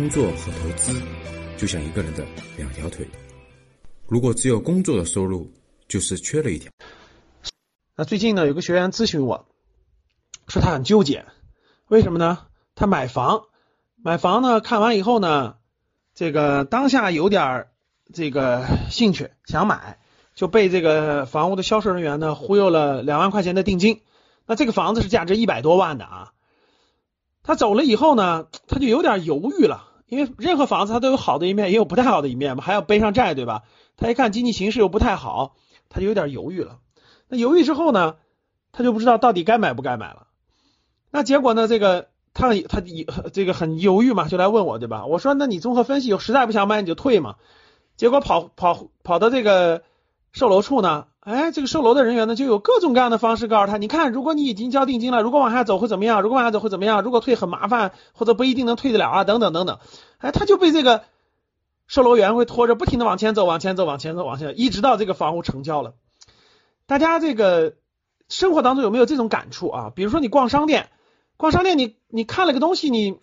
工作和投资就像一个人的两条腿，如果只有工作的收入，就是缺了一条。那最近呢，有个学员咨询我，说他很纠结，为什么呢？他买房，买房呢，看完以后呢，这个当下有点这个兴趣想买，就被这个房屋的销售人员呢忽悠了两万块钱的定金。那这个房子是价值一百多万的啊。他走了以后呢，他就有点犹豫了，因为任何房子它都有好的一面，也有不太好的一面嘛，还要背上债，对吧？他一看经济形势又不太好，他就有点犹豫了。那犹豫之后呢，他就不知道到底该买不该买了。那结果呢，这个他他这个很犹豫嘛，就来问我，对吧？我说，那你综合分析，实在不想买你就退嘛。结果跑跑跑到这个售楼处呢。哎，这个售楼的人员呢，就有各种各样的方式告诉他，你看，如果你已经交定金了，如果往下走会怎么样？如果往下走会怎么样？如果退很麻烦，或者不一定能退得了啊，等等等等。哎，他就被这个售楼员会拖着，不停的往前走，往前走，往前走，往前，一直到这个房屋成交了。大家这个生活当中有没有这种感触啊？比如说你逛商店，逛商店，你你看了个东西，你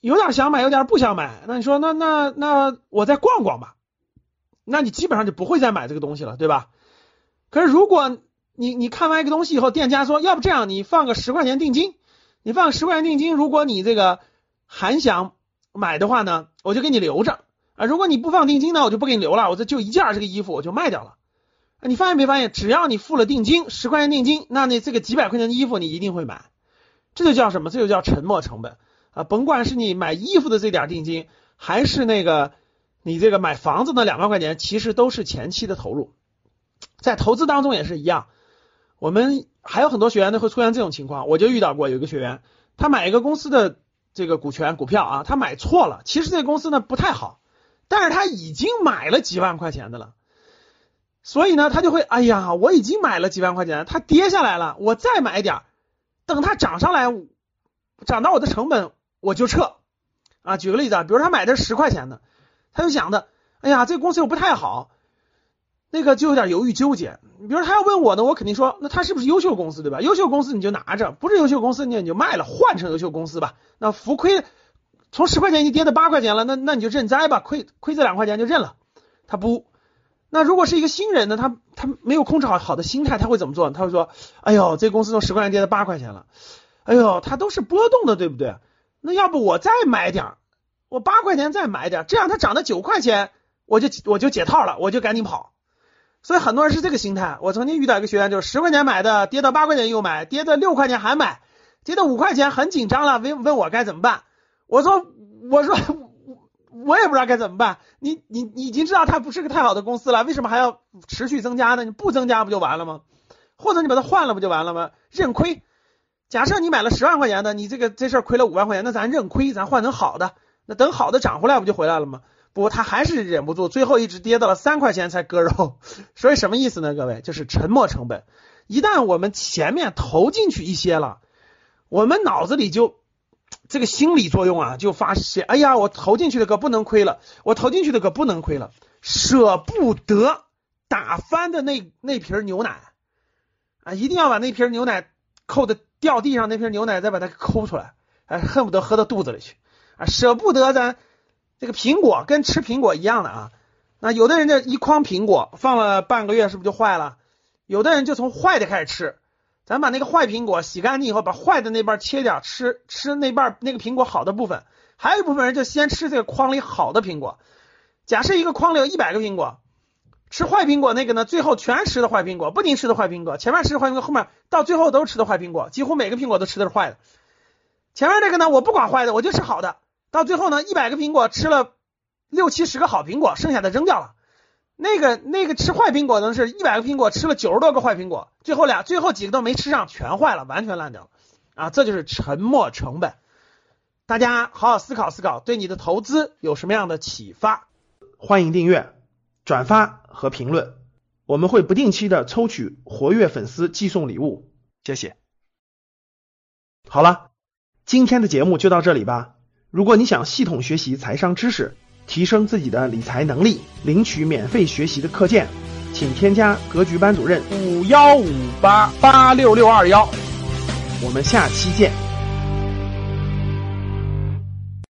有点想买，有点不想买，那你说，那那那我再逛逛吧，那你基本上就不会再买这个东西了，对吧？可是，如果你你看完一个东西以后，店家说，要不这样，你放个十块钱定金，你放十块钱定金，如果你这个还想买的话呢，我就给你留着啊。如果你不放定金呢，我就不给你留了，我这就一件这个衣服我就卖掉了。你发现没发现，只要你付了定金，十块钱定金，那你这个几百块钱的衣服你一定会买，这就叫什么？这就叫沉没成本啊！甭管是你买衣服的这点定金，还是那个你这个买房子的两万块钱，其实都是前期的投入。在投资当中也是一样，我们还有很多学员呢会出现这种情况，我就遇到过有一个学员，他买一个公司的这个股权股票啊，他买错了，其实这个公司呢不太好，但是他已经买了几万块钱的了，所以呢他就会哎呀，我已经买了几万块钱，它跌下来了，我再买点，等它涨上来，涨到我的成本我就撤啊。举个例子啊，比如他买的十块钱的，他就想的，哎呀，这个公司又不太好。那个就有点犹豫纠结，比如他要问我呢，我肯定说，那他是不是优秀公司，对吧？优秀公司你就拿着，不是优秀公司你你就卖了，换成优秀公司吧。那浮亏从十块钱已经跌到八块钱了，那那你就认栽吧，亏亏这两块钱就认了。他不，那如果是一个新人呢，他他没有控制好好的心态，他会怎么做？他会说，哎呦，这公司从十块钱跌到八块钱了，哎呦，它都是波动的，对不对？那要不我再买点，我八块钱再买点，这样它涨到九块钱，我就我就解套了，我就赶紧跑。所以很多人是这个心态。我曾经遇到一个学员，就是十块钱买的，跌到八块钱又买，跌到六块钱还买，跌到五块钱很紧张了，问问我该怎么办。我说我说我也不知道该怎么办。你你你已经知道它不是个太好的公司了，为什么还要持续增加呢？你不增加不就完了吗？或者你把它换了不就完了吗？认亏。假设你买了十万块钱的，你这个这事儿亏了五万块钱，那咱认亏，咱换成好的，那等好的涨回来不就回来了吗？不过他还是忍不住，最后一直跌到了三块钱才割肉。所以什么意思呢？各位，就是沉没成本。一旦我们前面投进去一些了，我们脑子里就这个心理作用啊，就发现，哎呀，我投进去的可不能亏了，我投进去的可不能亏了，舍不得打翻的那那瓶牛奶啊，一定要把那瓶牛奶扣的掉地上，那瓶牛奶再把它抠出来，哎，恨不得喝到肚子里去啊，舍不得咱。这个苹果跟吃苹果一样的啊，那有的人这一筐苹果放了半个月是不是就坏了？有的人就从坏的开始吃，咱把那个坏苹果洗干净以后，把坏的那半切掉，吃吃那半那个苹果好的部分，还有一部分人就先吃这个筐里好的苹果。假设一个筐里有一百个苹果，吃坏苹果那个呢，最后全吃的坏苹果，不仅吃的坏苹果，前面吃的坏苹果，后面到最后都吃的坏苹果，几乎每个苹果都吃的是坏的。前面这个呢，我不管坏的，我就吃好的。到最后呢，一百个苹果吃了六七十个好苹果，剩下的扔掉了。那个那个吃坏苹果的是一百个苹果吃了九十多个坏苹果，最后俩最后几个都没吃上，全坏了，完全烂掉了。啊，这就是沉没成本。大家好好思考思考，对你的投资有什么样的启发？欢迎订阅、转发和评论，我们会不定期的抽取活跃粉丝寄送礼物，谢谢。好了，今天的节目就到这里吧。如果你想系统学习财商知识，提升自己的理财能力，领取免费学习的课件，请添加格局班主任五幺五八八六六二幺，我们下期见。